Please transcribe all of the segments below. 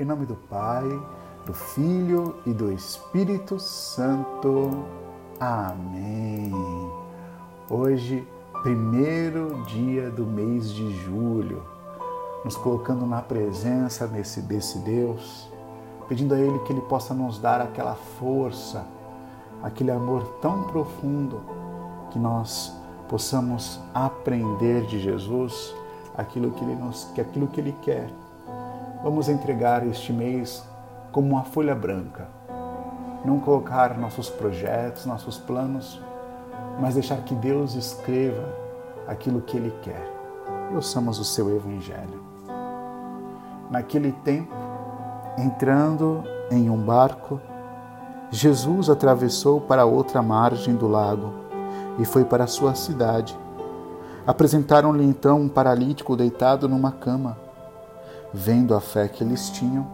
Em nome do Pai, do Filho e do Espírito Santo. Amém. Hoje, primeiro dia do mês de julho, nos colocando na presença desse, desse Deus, pedindo a Ele que Ele possa nos dar aquela força, aquele amor tão profundo, que nós possamos aprender de Jesus aquilo que Ele, nos, aquilo que Ele quer. Vamos entregar este mês como uma folha branca. Não colocar nossos projetos, nossos planos, mas deixar que Deus escreva aquilo que Ele quer. E ouçamos o seu Evangelho. Naquele tempo, entrando em um barco, Jesus atravessou para outra margem do lago e foi para sua cidade. Apresentaram-lhe então um paralítico deitado numa cama. Vendo a fé que eles tinham,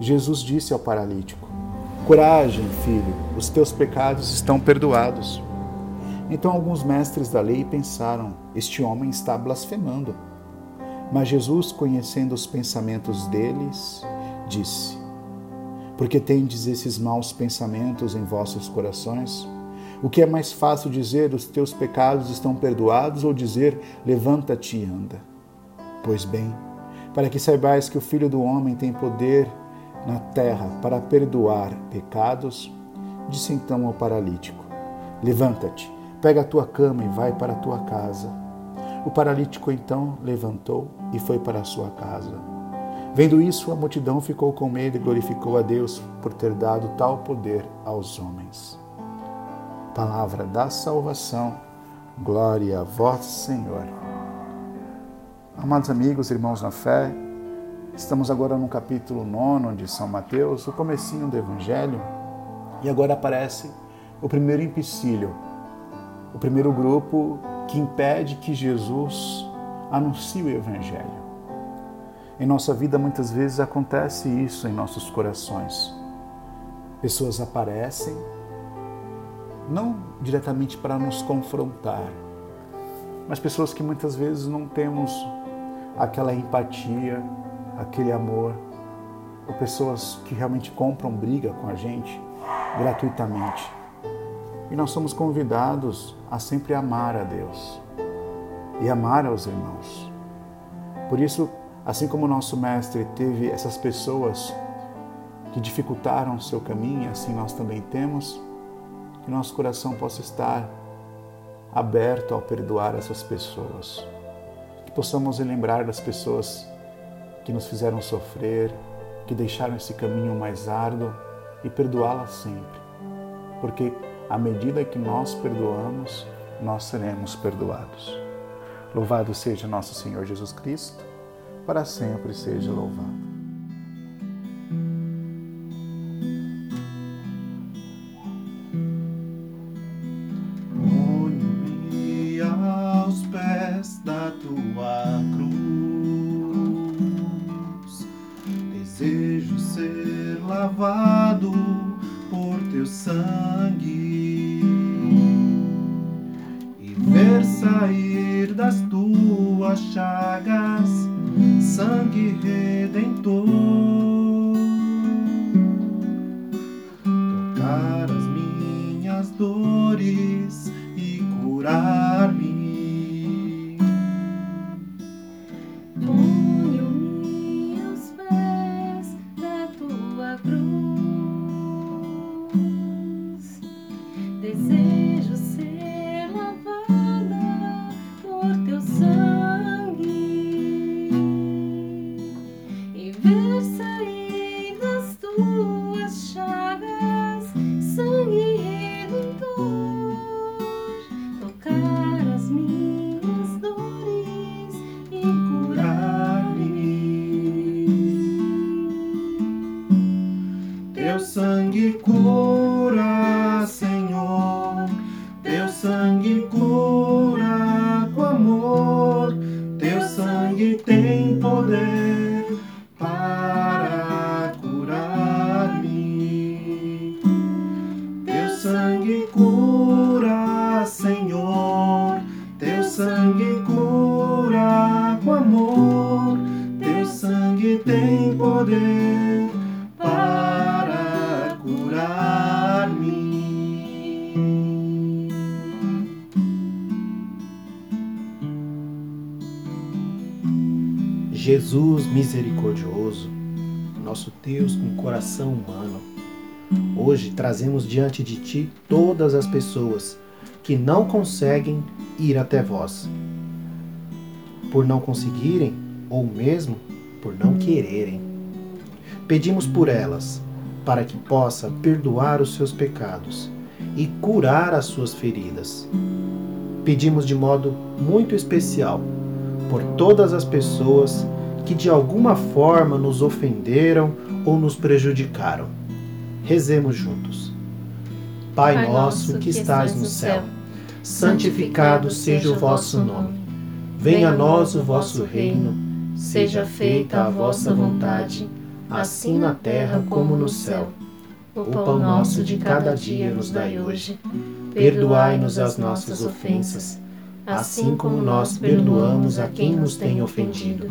Jesus disse ao paralítico: Coragem, filho, os teus pecados estão perdoados. Então alguns mestres da lei pensaram: Este homem está blasfemando. Mas Jesus, conhecendo os pensamentos deles, disse: Porque tendes esses maus pensamentos em vossos corações? O que é mais fácil dizer: Os teus pecados estão perdoados, ou dizer: Levanta-te e anda? Pois bem, para que saibais que o Filho do Homem tem poder na terra para perdoar pecados, disse então ao paralítico: Levanta-te, pega a tua cama e vai para a tua casa. O paralítico então levantou e foi para a sua casa. Vendo isso, a multidão ficou com medo e glorificou a Deus por ter dado tal poder aos homens. Palavra da salvação, glória a vós, Senhor. Amados amigos, irmãos na fé, estamos agora no capítulo 9 de São Mateus, o comecinho do Evangelho, e agora aparece o primeiro empecilho, o primeiro grupo que impede que Jesus anuncie o Evangelho. Em nossa vida, muitas vezes acontece isso em nossos corações. Pessoas aparecem, não diretamente para nos confrontar, mas pessoas que muitas vezes não temos aquela empatia, aquele amor, ou pessoas que realmente compram briga com a gente gratuitamente. E nós somos convidados a sempre amar a Deus e amar aos irmãos. Por isso, assim como nosso mestre teve essas pessoas que dificultaram o seu caminho, assim nós também temos, que nosso coração possa estar aberto ao perdoar essas pessoas possamos lembrar das pessoas que nos fizeram sofrer, que deixaram esse caminho mais árduo e perdoá-las sempre. Porque à medida que nós perdoamos, nós seremos perdoados. Louvado seja nosso Senhor Jesus Cristo, para sempre seja louvado. Sair das tuas chagas sangue redentor. Tem Jesus misericordioso, nosso Deus com coração humano, hoje trazemos diante de Ti todas as pessoas que não conseguem ir até vós, por não conseguirem ou mesmo por não quererem. Pedimos por elas, para que possa perdoar os seus pecados e curar as suas feridas. Pedimos de modo muito especial por todas as pessoas que de alguma forma nos ofenderam ou nos prejudicaram. Rezemos juntos. Pai nosso que estás no céu, santificado seja o vosso nome. Venha a nós o vosso reino, seja feita a vossa vontade, assim na terra como no céu. O pão nosso de cada dia nos dai hoje. Perdoai-nos as nossas ofensas assim como nós perdoamos a quem nos tem ofendido.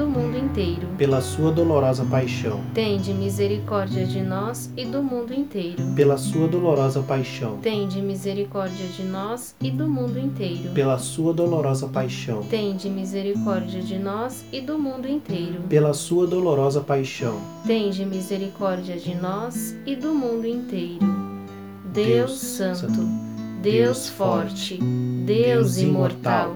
mundo inteiro. Pela sua dolorosa paixão. Tende misericórdia de nós e do mundo inteiro. Pela sua dolorosa paixão. Tende misericórdia de nós e do mundo inteiro. Pela sua dolorosa paixão. Tende misericórdia de nós e do mundo inteiro. Pela sua dolorosa paixão tende misericórdia de nós e do mundo inteiro. Deus Santo, Deus Forte, Deus Imortal,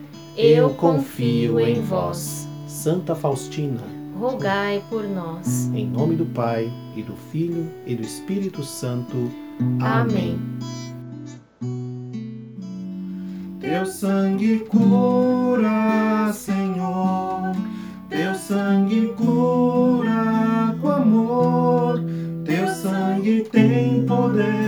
eu confio em vós. Santa Faustina, rogai por nós. Em nome do Pai, e do Filho, e do Espírito Santo. Amém. Teu sangue cura, Senhor teu sangue cura com amor, teu sangue tem poder